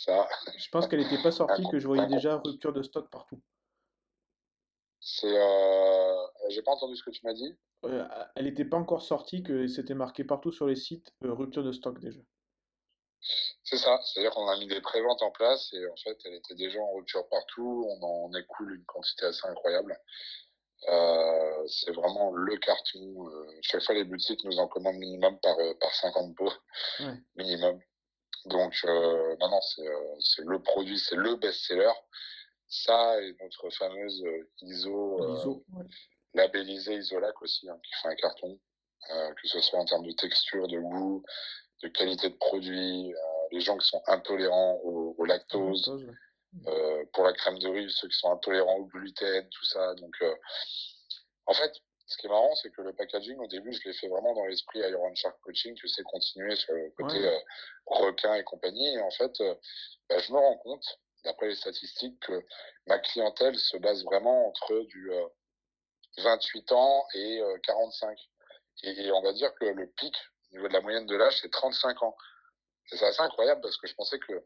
Je pense qu'elle n'était pas sortie, que je voyais déjà rupture de stock partout. C'est. Euh... J'ai pas entendu ce que tu m'as dit. Euh, elle n'était pas encore sortie, que c'était marqué partout sur les sites euh, rupture de stock déjà. C'est ça, c'est-à-dire qu'on a mis des préventes en place et en fait, elle était déjà en rupture partout. On en écoule une quantité assez incroyable. Euh, c'est vraiment le carton. Euh, chaque fois, les boutiques nous en commandent minimum par, euh, par 50 pots, minimum. Donc, euh, non, non, c'est le produit, c'est le best-seller. Ça et notre fameuse ISO, ISO labellisée Isolac aussi, hein, qui fait un carton, que ce soit en termes de texture, de goût, de qualité de produit, euh, les gens qui sont intolérants au, lactose, euh, pour la crème de riz, ceux qui sont intolérants au gluten, tout ça. Donc, euh, en fait, ce qui est marrant, c'est que le packaging, au début, je l'ai fait vraiment dans l'esprit Iron Shark Coaching, tu sais, continuer sur le côté requin et compagnie. Et en fait, bah, je me rends compte, d'après les statistiques, que ma clientèle se base vraiment entre du 28 ans et 45. Et, et, on va dire que le pic au niveau de la moyenne de l'âge, c'est 35 ans. C'est assez incroyable parce que je pensais que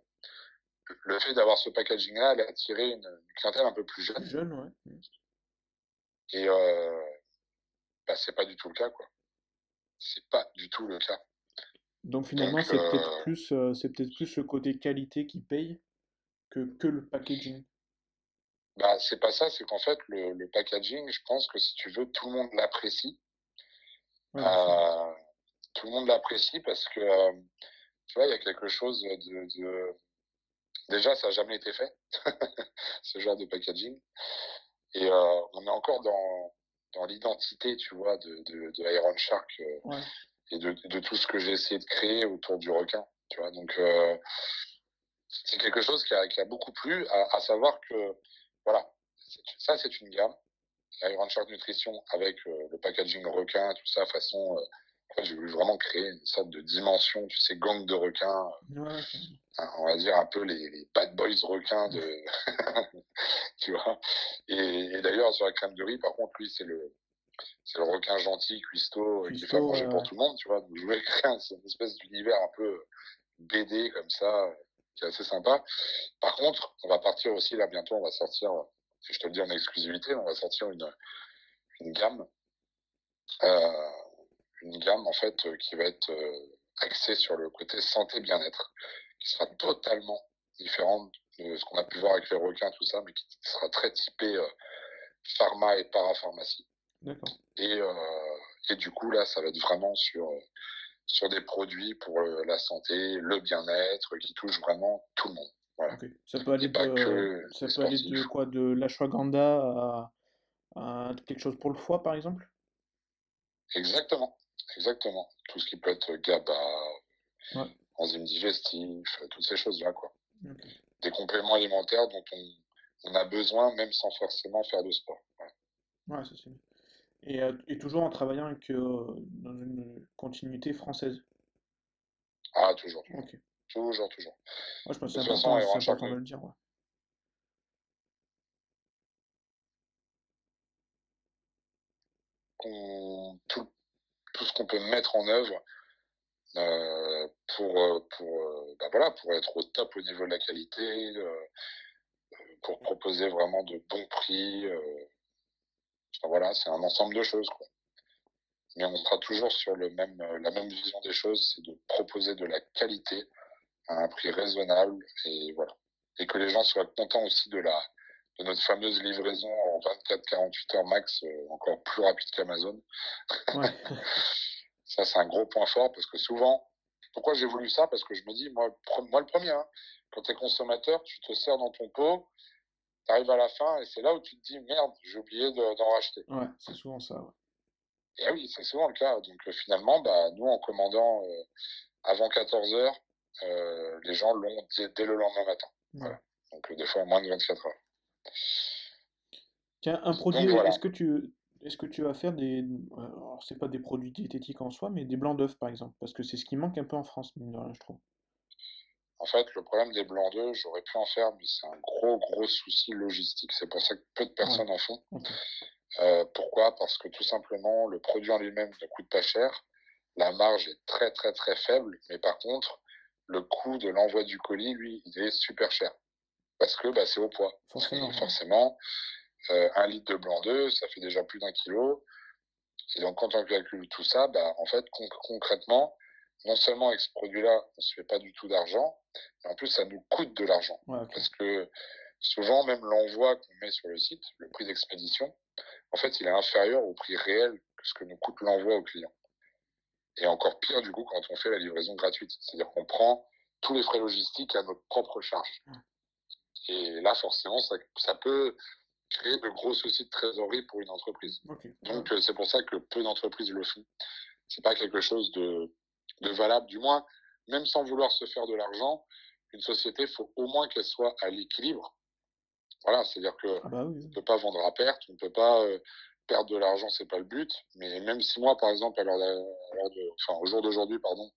le fait d'avoir ce packaging-là allait attirer une, clientèle un peu plus jeune. Jeune, ouais. Et euh, bah, c'est pas du tout le cas, quoi. C'est pas du tout le cas. Donc finalement, c'est peut-être euh, plus, euh, c'est peut-être plus le côté qualité qui paye que, que le packaging. Bah, c'est pas ça, c'est qu'en fait, le, le, packaging, je pense que si tu veux, tout le monde l'apprécie. Ouais, euh, tout le monde l'apprécie parce que, euh, tu vois, il y a quelque chose de, Déjà, ça n'a jamais été fait, ce genre de packaging. Et on est encore dans, dans l'identité, tu vois, de, de, Iron Shark euh, et de, de, tout ce que j'ai essayé de créer autour du requin, tu vois. Donc, c'est quelque chose qui a, qui a beaucoup plu, à, à savoir que, voilà, ça, c'est une gamme. Iron Shark Nutrition avec le packaging requin, tout ça, façon j'ai voulu vraiment créer une sorte de dimension, tu sais, gang de requins. on va dire un peu les, les bad boys requins de. tu vois. Et, d'ailleurs, sur la crème de riz, par contre, lui, c'est le. C'est le requin gentil, cuistot, qui fait manger pour tout le monde, tu vois. Donc, je voulais créer une espèce d'univers un peu BD comme ça, qui est assez sympa. Par contre, on va partir aussi, là, bientôt, on va sortir, si je te le dis en exclusivité, on va sortir une, une gamme. Euh, une gamme en fait euh, qui va être euh, axée sur le côté santé bien-être, qui sera totalement différente de ce qu'on a pu voir avec les requins, tout ça, mais qui sera très typé euh, pharma et parapharmacie. Et, et du coup, là, ça va être vraiment sur, sur des produits pour la santé, le bien-être, qui touchent vraiment tout le monde. Ça peut aller, de, ça peut aller de quoi? De l'ashwagandha à, quelque chose pour le foie, par exemple? Exactement, exactement. Tout ce qui peut être GABA, enzymes digestifs, toutes ces choses-là, quoi. Des compléments alimentaires dont on, a besoin, même sans forcément faire de sport. Ouais, c'est et, euh, et, toujours en travaillant avec, euh, dans une continuité française? Ah, toujours. Toujours, toujours. Moi, je pense que c'est important, important de le dire. Ouais. tout, tout, ce qu'on peut mettre en œuvre euh, pour, euh, pour, euh, bah voilà, pour être au top au niveau de la qualité, pour proposer vraiment de bons prix. voilà, c'est un ensemble de choses. Mais on sera toujours sur le même, la même vision des choses, c'est de proposer de la qualité à un prix raisonnable et voilà. Et que les gens soient contents aussi de la, de notre fameuse livraison en 24-48 heures max, encore plus rapide qu'Amazon. Ouais. Ça, c'est un gros point fort parce que souvent, pourquoi j'ai voulu ça? Parce que je me dis, moi, moi le premier, hein, quand tu es consommateur, tu te sers dans ton pot, tu arrives à la fin et c'est là où tu te dis, merde, j'ai oublié d'en racheter. Ouais, c'est souvent ça. Ouais. Et oui, c'est souvent le cas. Donc euh, finalement, bah, nous, en commandant euh, avant 14 heures, euh, les gens l'ont dès, le lendemain matin. Voilà. Donc des fois, moins de 24 heures. Tiens, un produit, est-ce que tu est-ce que tu vas faire des. Alors, c'est pas des produits diététiques en soi, mais des blancs d'œufs, par exemple Parce que c'est ce qui manque un peu en France, je trouve. En fait, le problème des blancs d'œufs, j'aurais pu en faire, mais c'est un gros, gros souci logistique. C'est pour ça que peu de personnes en font. Euh, pourquoi? Parce que tout simplement, le produit en lui-même ne coûte pas cher. La marge est très, très, très faible. Mais par contre, le coût de l'envoi du colis, lui, il est super cher. Parce que bah, c'est au poids. Forcément. forcément euh, un litre de blanc d'œuf, ça fait déjà plus d'un kilo. Et donc, quand on calcule tout ça, bah, en fait, concrètement, non seulement avec ce produit-là, on ne se fait pas du tout d'argent, mais en plus, ça nous coûte de l'argent. Parce que souvent, même l'envoi qu'on met sur le site, le prix d'expédition, en fait, il est inférieur au prix réel que ce que nous coûte l'envoi au client. Et encore pire, du coup, quand on fait la livraison gratuite. C'est-à-dire qu'on prend tous les frais logistiques à notre propre charge. Et là, forcément, ça, ça peut créer de gros soucis de trésorerie pour une entreprise. Donc euh, c'est pour ça que peu d'entreprises le font. C'est pas quelque chose de, de valable, du moins, même sans vouloir se faire de l'argent, une société, faut au moins qu'elle soit à l'équilibre. Voilà, c'est-à-dire que ah bah ne peut pas vendre à perte, on ne peut pas euh, perdre de l'argent, c'est pas le but. Mais même si moi, par exemple, à de, enfin, au jour d'aujourd'hui, pardon,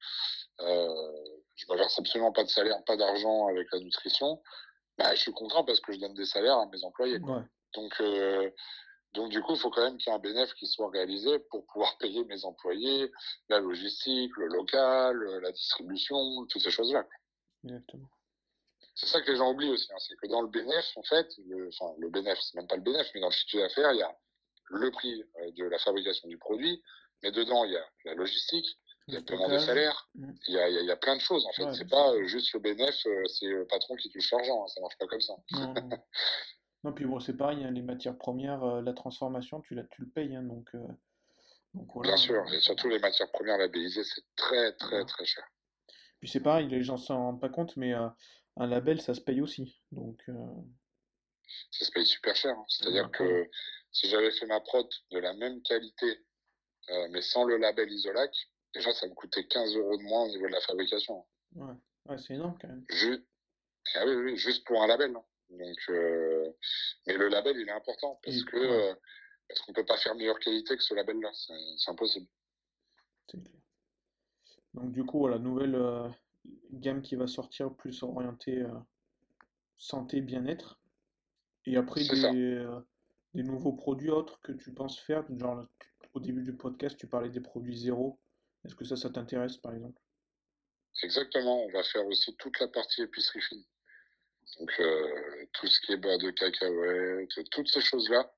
euh, je ne verse absolument pas de salaire, pas d'argent avec la nutrition, bah, je suis content parce que je donne des salaires à mes employés. Donc, euh, donc du coup, il faut quand même qu'il y ait un bénéfice qui soit réalisé pour pouvoir payer mes employés, la logistique, le local, la distribution, toutes ces choses-là. Exactement. C'est ça que les gens oublient aussi, hein, c'est que dans le bénéfice, en fait, le, enfin le bénéfice, c'est même pas le bénéfice, mais dans le chiffre d'affaires, il y a le prix euh, de la fabrication du produit, mais dedans, il y a la logistique, il y a le paiement des salaires, mm. il y a, il y a plein de choses en fait. c'est pas juste le bénéfice, euh, c'est le patron qui touche l'argent, hein, ça marche pas comme ça. Non, puis bon, c'est pareil, hein, les matières premières, euh, la transformation, tu, la, tu le payes, hein, donc, euh, donc voilà. Bien sûr, et surtout les matières premières labellisées, c'est très très très cher. Puis c'est pareil, les gens s'en rendent pas compte, mais euh, un label, ça se paye aussi, donc... Ça se paye super cher, hein. c'est-à-dire que si j'avais fait ma prod de la même qualité, mais sans le label Isolac, déjà ça me coûtait 15 euros de moins au niveau de la fabrication. Ouais, ouais c'est énorme quand même. Ah oui, oui, juste pour un label. Donc, euh, mais le label, il est important parce que euh, parce qu'on peut pas faire meilleure qualité que ce label-là, c'est impossible. C'est clair. Donc du coup, la nouvelle euh, gamme qui va sortir plus orientée santé, bien-être. Et après des, des, nouveaux produits autres que tu penses faire, genre au début du podcast, tu parlais des produits zéro. Est-ce que ça, ça t'intéresse par exemple? Exactement, on va faire aussi toute la partie épicerie fine. Donc euh, tout ce qui est beurre de cacahuète, toutes ces choses-là,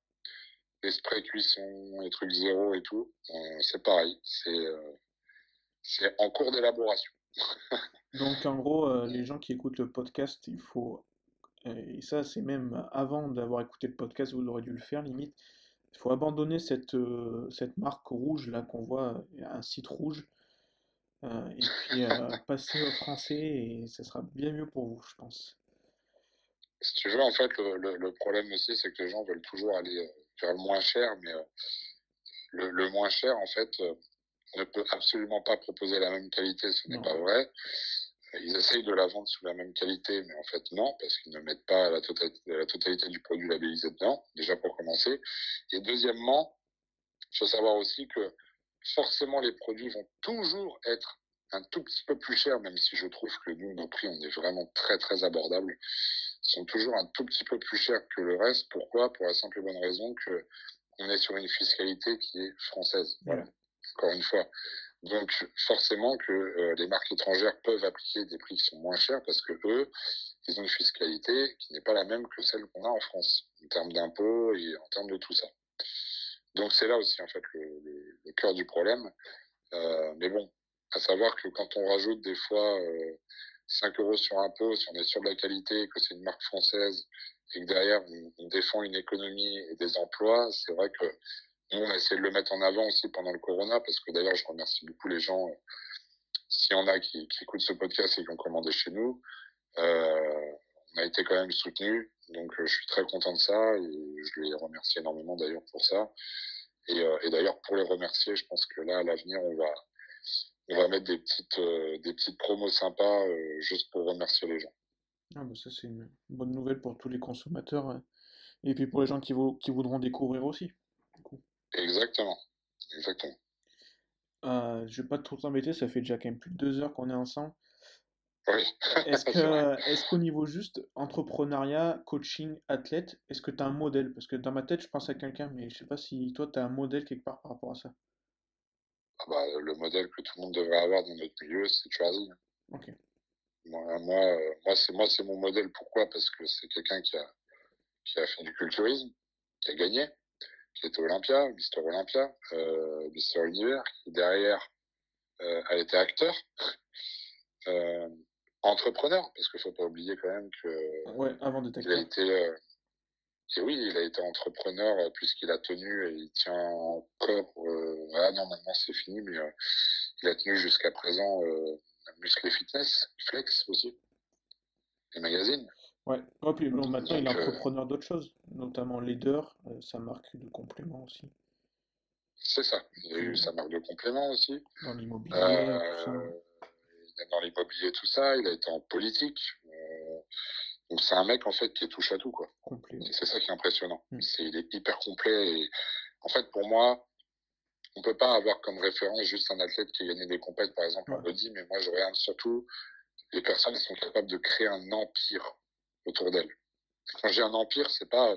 les sprays cuisson, les trucs zéro et tout, euh, c'est pareil, euh, c'est en cours d'élaboration. Donc en gros, les gens qui écoutent le podcast, il faut, et ça c'est même avant d'avoir écouté le podcast, vous aurez dû le faire limite, il faut abandonner cette, cette marque rouge là qu'on voit, un site rouge, et puis passer au français et ça sera bien mieux pour vous, je pense. si tu veux, en fait, le, le, problème aussi, c'est que les gens veulent toujours aller euh, vers le moins cher, mais euh, le, le, moins cher, en fait, euh, ne peut absolument pas proposer la même qualité, ce n'est pas vrai. Ils essayent de la vendre sous la même qualité, mais en fait non, parce qu'ils ne mettent pas la totalité, la totalité du produit labellisé dedans, déjà pour commencer. Et deuxièmement, il faut savoir aussi que forcément les produits vont toujours être un tout petit peu plus chers, même si je trouve que nous, nos prix, on est vraiment très très abordables sont toujours un tout petit peu plus chers que le reste. Pourquoi? Pour la simple et bonne raison que on est sur une fiscalité qui est française. Voilà. Encore une fois. Donc forcément que euh, les marques étrangères peuvent appliquer des prix qui sont moins chers parce que eux, ils ont une fiscalité qui n'est pas la même que celle qu'on a en France en termes d'impôts et en termes de tout ça. Donc c'est là aussi en fait le, cœur du problème. Euh, mais bon, à savoir que quand on rajoute des fois euh, 5 euros sur pot, si on est sûr de la qualité, que c'est une marque française et que derrière on, défend une économie et des emplois, c'est vrai que nous on a essayé de le mettre en avant aussi pendant le corona parce que d'ailleurs je remercie beaucoup les gens, euh, s'il y en a qui, écoutent ce podcast et qui ont commandé chez nous, euh, on a été quand même soutenus, donc euh, je suis très content de ça et je les remercie énormément d'ailleurs pour ça. Et, d'ailleurs pour les remercier, je pense que là à l'avenir on va on va mettre des petites, des petites promos sympas juste pour remercier les gens. Ah bah ça c'est une bonne nouvelle pour tous les consommateurs hein. et puis pour les gens qui voudront découvrir aussi. Exactement, exactement. Euh, je vais pas trop t'embêter, ça fait déjà quand même plus de deux heures qu'on est ensemble. Oui. est-ce que est-ce qu'au niveau juste entrepreneuriat, coaching, athlète, est-ce que tu as un modèle? Parce que dans ma tête, je pense à quelqu'un, mais je sais pas si toi tu as un modèle quelque part par rapport à ça. Ah bah, le modèle que tout le monde devrait avoir dans notre milieu, c'est Charzy. Moi, moi, euh, moi c'est moi, c'est mon modèle. Pourquoi? Parce que c'est quelqu'un qui a, qui a fait du culturisme, qui a gagné, qui était Olympia, Mister Olympia, euh, Mister Univers, qui derrière euh, a été acteur, euh, entrepreneur, parce qu'il faut pas oublier quand même que ouais, avant. Il a été euh, et oui, il a été entrepreneur puisqu'il a tenu et il tient encore. Ah non, maintenant c'est fini, mais il a tenu jusqu'à présent Muscle Fitness, Flex aussi, les magazines. Ouais, ouais puis bon, maintenant il est entrepreneur d'autres choses, notamment Leader, sa marque de complément aussi. C'est ça, il a eu sa marque de complément aussi. Dans l'immobilier, tout ça. Dans l'immobilier, tout ça, il a été en politique. Donc c'est un mec en fait qui est touche à tout quoi. C'est ça qui est impressionnant. Mm. C'est il est hyper complet et en fait pour moi on peut pas avoir comme référence juste un athlète qui a gagné des compètes par exemple en body mais moi je regarde surtout les personnes qui sont capables de créer un empire autour d'elles. Quand j'ai un empire c'est pas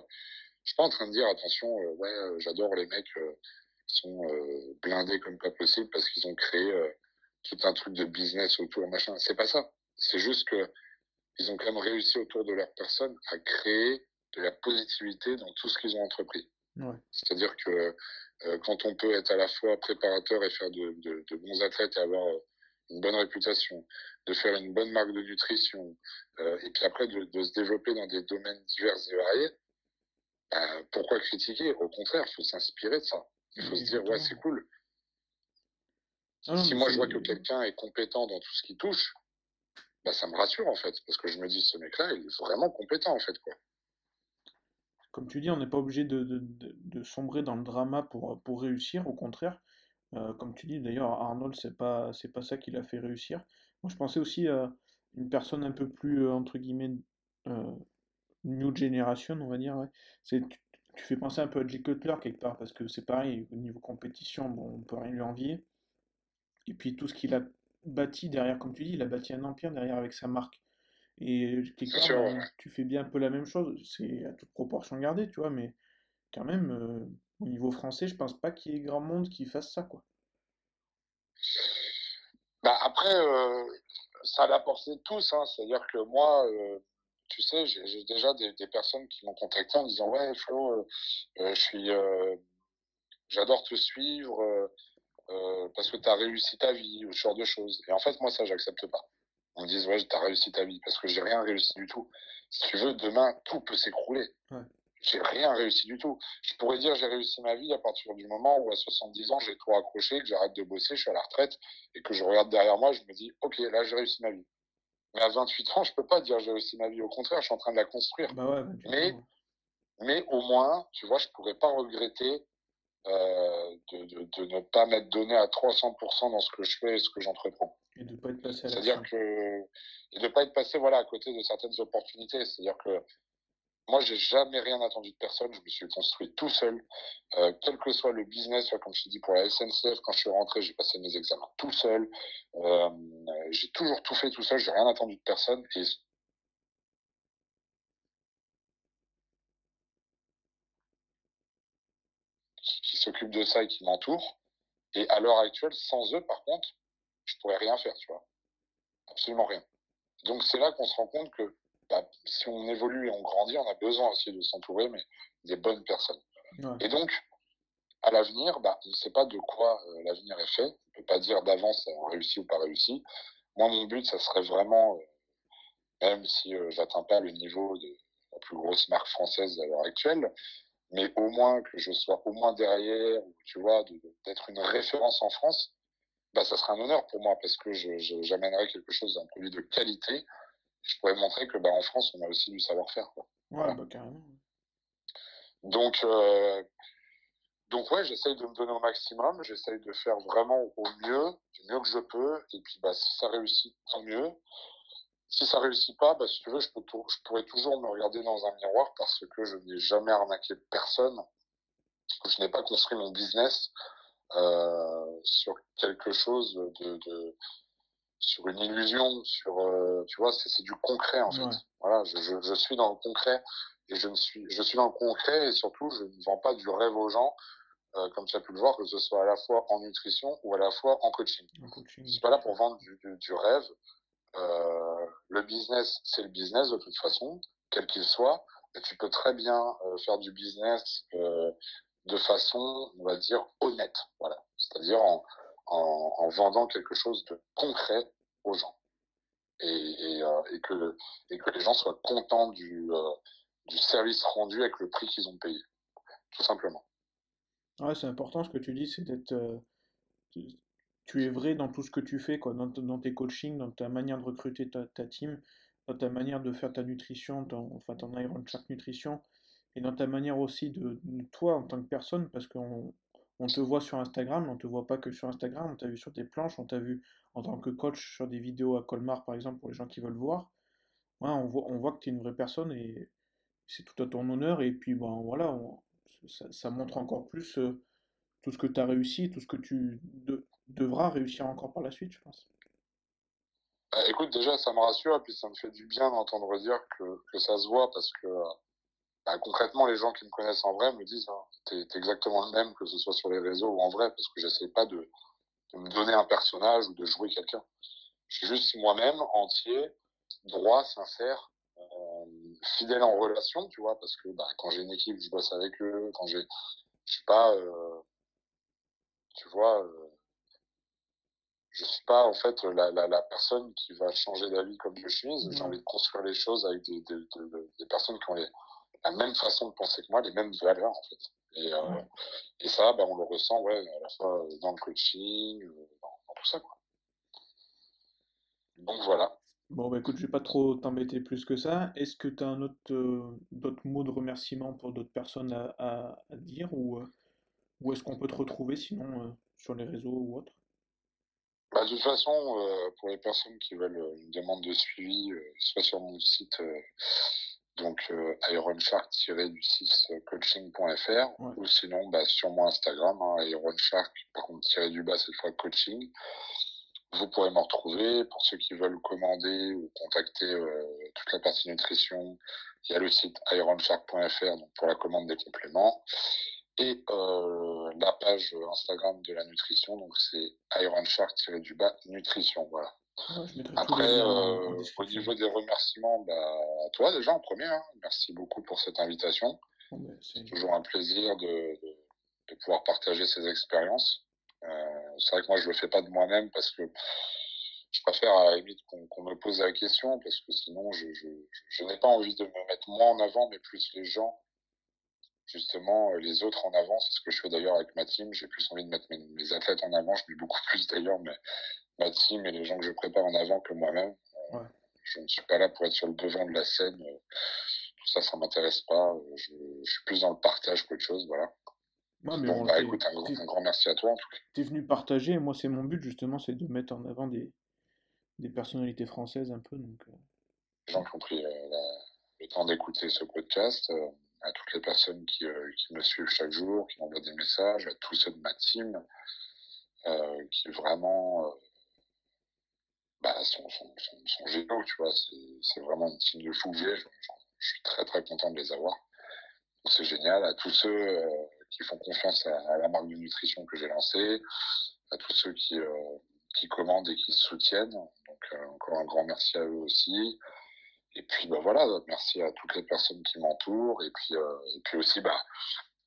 je suis pas en train de dire attention euh, ouais euh, j'adore les mecs euh, qui sont blindés comme pas possible parce qu'ils ont créé tout un truc de business autour machin. C'est pas ça. C'est juste que ils ont quand même réussi autour de leur personne à créer de la positivité dans tout ce qu'ils ont entrepris. Ouais. C'est-à-dire que quand on peut être à la fois préparateur et faire de, de, de bons athlètes et avoir une bonne réputation, de faire une bonne marque de nutrition, euh, et puis après de, de, se développer dans des domaines divers et variés, bah, pourquoi critiquer? Au contraire, il faut s'inspirer de ça. Il faut se dire, ouais, c'est cool. Ah si moi je vois que quelqu'un est compétent dans tout ce qui touche, bah, ça me rassure en fait, parce que je me dis, ce mec-là, il est vraiment compétent en fait. Quoi. Comme tu dis, on n'est pas obligé de, de, de, sombrer dans le drama pour, pour réussir, au contraire. Euh, comme tu dis, d'ailleurs, Arnold, c'est pas, c'est pas ça qui l'a fait réussir. Moi, je pensais aussi à une personne un peu plus, euh, entre guillemets, euh, new generation, on va dire. Ouais. C'est, tu, tu, fais penser un peu à Jake Cutler quelque part, parce que c'est pareil, au niveau compétition, bon, on peut rien lui envier. Et puis tout ce qu'il a bâti derrière, comme tu dis, il a bâti un empire derrière avec sa marque. Et quelque ben, tu fais bien un peu la même chose, c'est à toute proportion gardée, tu vois, mais quand même, euh, au niveau français, je pense pas qu'il y ait grand monde qui fasse ça, quoi. Après, euh, ça l'a porté tous, hein. c'est-à-dire que moi, euh, tu sais, j'ai déjà des, personnes qui m'ont contacté en disant ouais Flo, suis, j'adore te suivre, euh, parce que tu as réussi ta vie ou ce genre de choses. Et en fait, moi, ça, j'accepte pas. On me dit, ouais, tu as réussi ta vie parce que j'ai rien réussi du tout. Si tu veux, demain, tout peut s'écrouler. J'ai rien réussi du tout. Je pourrais dire j'ai réussi ma vie à partir du moment où à 70 ans j'ai trop accroché, que j'arrête de bosser, je suis à la retraite et que je regarde derrière moi, je me dis ok là j'ai réussi ma vie. Mais à 28 ans, je peux pas dire j'ai réussi ma vie. Au contraire, je suis en train de la construire. Bah ouais, mais, mais au moins, tu vois, je pourrais pas regretter euh, de, de, de, ne pas m'être donné à 300% dans ce que je fais et ce que j'entreprends. Et de pas être passé à C'est-à-dire que et de pas être passé voilà à côté de certaines opportunités. C'est-à-dire que moi, j'ai jamais rien attendu de personne. Je me suis construit tout seul, euh, quel que soit le business. Comme je t'ai dit pour la SNCF, quand je suis rentré, j'ai passé mes examens tout seul. Euh, j'ai toujours tout fait tout seul. J'ai rien attendu de personne. Et qui, s'occupe de ça et qui m'entoure. Et à l'heure actuelle, sans eux, par contre, je pourrais rien faire, tu vois. Absolument rien. Donc c'est là qu'on se rend compte que bah, si on évolue et on grandit, on a besoin aussi de s'entourer, mais des bonnes personnes. Et donc, à l'avenir, bah, on ne sait pas de quoi euh, l'avenir est fait. On ne peut pas dire d'avance si on réussi ou pas réussi. Moi, mon but, ça serait vraiment, euh, même si euh, j'atteins pas le niveau de la plus grosse marque française à l'heure actuelle, mais au moins que je sois au moins derrière, tu vois, d'être une référence en France, bah, ça serait un honneur pour moi parce que j'amènerais quelque chose d'un produit de qualité je pourrais montrer que bah, en France, on a aussi du savoir-faire. Ouais, bah, carrément. Donc, euh, donc ouais, j'essaye de me donner au maximum, j'essaye de faire vraiment au mieux, du mieux que je peux, et puis bah, si ça réussit, tant mieux. Si ça réussit pas, bah, si tu veux, je, peux je pourrais toujours me regarder dans un miroir parce que je n'ai jamais arnaqué personne, je n'ai pas construit mon business euh, sur quelque chose de, de sur une illusion, sur euh, tu vois, c'est du concret en fait. Voilà, je, je, je, suis dans le concret et je me suis, je suis dans le concret et surtout je ne vends pas du rêve aux gens, euh, comme tu as pu le voir, que ce soit à la fois en nutrition ou à la fois en coaching. coaching je suis pas là pour vendre du, du, du rêve. Euh, le business, c'est le business de toute façon, quel qu'il soit. Et tu peux très bien faire du business de façon, on va dire, honnête. Voilà, c'est-à-dire en en, vendant quelque chose de concret aux gens. Et, euh, que, les gens soient contents du, euh, du service rendu avec le prix qu'ils ont payé. Tout simplement. Ouais, c'est important ce que tu dis, c'est d'être. Euh, tu es vrai dans tout ce que tu fais, quoi, dans, tes coachings, dans ta manière de recruter ta, ta, team, dans ta manière de faire ta nutrition, ton, enfin ton Iron Shark Nutrition, et dans ta manière aussi de, de toi en tant que personne, parce qu'on on te voit sur Instagram, on te voit pas que sur Instagram, on t'a vu sur tes planches, on t'a vu en tant que coach sur des vidéos à Colmar par exemple pour les gens qui veulent voir. on, voit, que tu es une vraie personne et c'est tout à ton honneur et puis bon voilà, ça, montre encore plus euh, tout ce que tu as réussi, tout ce que tu devras réussir encore par la suite, je pense. Bah, écoute, déjà ça me rassure et puis ça me fait du bien d'entendre dire que ça se voit parce que bah, concrètement, les gens qui me connaissent en vrai me disent hein, t'es exactement le même que ce soit sur les réseaux ou en vrai, parce que j'essaie pas de, de, me donner un personnage ou de jouer quelqu'un. Je suis juste moi-même, entier, droit, sincère, euh, fidèle en relation, tu vois, parce que bah, quand j'ai une équipe, je bosse avec eux. Quand j'ai, je suis pas, euh, tu vois, euh, je suis pas en fait la, la, la, personne qui va changer d'avis comme je suis. J'ai envie de construire les choses avec des, des, des, des personnes qui ont les la même façon de penser que moi, les mêmes valeurs en fait. Et, euh, et ça, bah, on le ressent ouais, à la fois dans le coaching, euh, dans, tout ça. Quoi. Donc voilà. Bon, bah écoute, je vais pas trop t'embêter plus que ça. Est-ce que tu as un autre, euh, d'autres mots de remerciement pour d'autres personnes à, à, à dire ou, ou est-ce qu'on peut te retrouver sinon sur les réseaux ou autre? Bah, de toute façon, pour les personnes qui veulent une demande de suivi, soit sur mon site donc euh, ironshark-du6coaching.fr ou sinon bah, sur mon Instagram, hein, ironshark, par contre tiré du bas cette fois coaching. Vous pourrez me retrouver. Pour ceux qui veulent commander ou contacter euh, toute la partie nutrition, il y a le site ironshark.fr donc pour la commande des compléments et euh, la page Instagram de la nutrition donc c'est ironshark-du-bas nutrition voilà. Après, euh, au niveau des remerciements, bah, à toi déjà en premier, hein. merci beaucoup pour cette invitation. Ben, c'est toujours un plaisir de, de, pouvoir partager ces expériences. Euh, c'est vrai que moi je le fais pas de moi-même parce que je préfère à la limite qu'on me pose la question parce que sinon je, je, je n'ai pas envie de me mettre moi en avant mais plus les gens justement euh, les autres en avant c'est ce que je fais d'ailleurs avec ma team j'ai plus envie de mettre mes, mes, athlètes en avant je mets beaucoup plus d'ailleurs mais ma team et les gens que je prépare en avant que moi-même. Ouais. je ne suis pas là pour être sur le devant de la scène. tout ça, ça m'intéresse pas. Je, suis plus dans le partage qu'autre chose, voilà. bon, bah, écoute, un, grand merci à toi en tout cas. Tu es venu partager, et moi c'est mon but justement, c'est de mettre en avant des, des personnalités françaises un peu. Donc, Les gens qui ont pris le temps d'écouter ce podcast à toutes les personnes qui, euh, qui, me suivent chaque jour, qui m'envoient des messages, à tous ceux de ma team, euh, qui vraiment euh, bah, sont, sont, sont, géniaux, tu vois. C'est vraiment une team de fou je, je, suis très très content de les avoir. C'est génial. À tous ceux euh, qui font confiance à, la marque de nutrition que j'ai lancée, à tous ceux qui, qui commandent et qui soutiennent. Donc encore un grand merci à eux aussi. Et puis bah voilà, merci à toutes les personnes qui m'entourent et puis euh, et puis aussi bah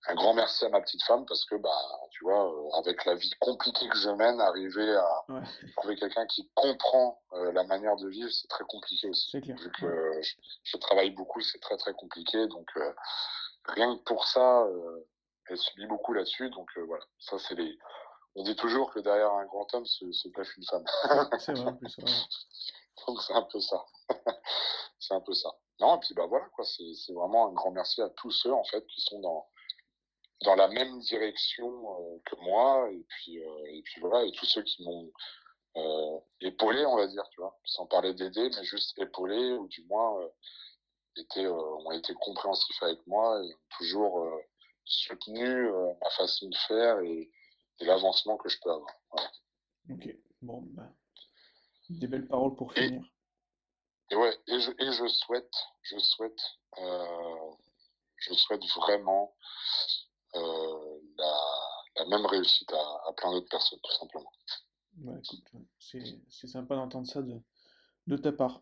un grand merci à ma petite femme parce que bah tu vois euh, avec la vie compliquée que je mène, arriver à trouver quelqu'un qui comprend euh, la manière de vivre, c'est très compliqué aussi. Vu que je, travaille beaucoup, c'est très très compliqué donc rien que pour ça, elle subit beaucoup là-dessus donc voilà, ça c'est les on dit toujours que derrière un grand homme se, se cache une femme. c'est vrai, c'est vrai. Donc c'est un peu ça. c'est un peu ça. Non, et puis bah voilà, quoi, c'est vraiment un grand merci à tous ceux en fait qui sont dans, dans la même direction euh, que moi, et puis, euh, et puis voilà, et tous ceux qui m'ont euh, épaulé, on va dire, tu vois, sans parler d'aider, mais juste épaulé, ou du moins été, ont été compréhensifs avec moi et ont toujours soutenu ma façon de faire et, l'avancement que je peux avoir. Ok, bon, bah, des belles paroles pour finir. Et ouais, et je, et je souhaite, je souhaite, euh, je souhaite vraiment la, la, même réussite à, à plein d'autres personnes, tout simplement. Ouais, c'est sympa d'entendre ça de, de ta part.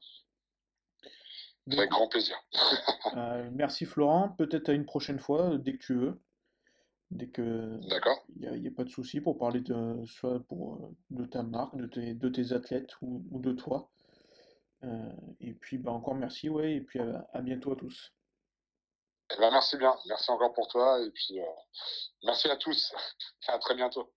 Avec grand plaisir. euh, merci Florent, peut-être à une prochaine fois, dès que tu veux. Dès que il n'y a, a, pas de souci pour parler de soit pour euh, de ta marque, de tes, de tes athlètes ou, ou de toi. Euh, et puis bah, encore merci, ouais, et puis à, bientôt à tous. Eh ben, merci bien, merci encore pour toi, et puis euh, merci à tous, à très bientôt.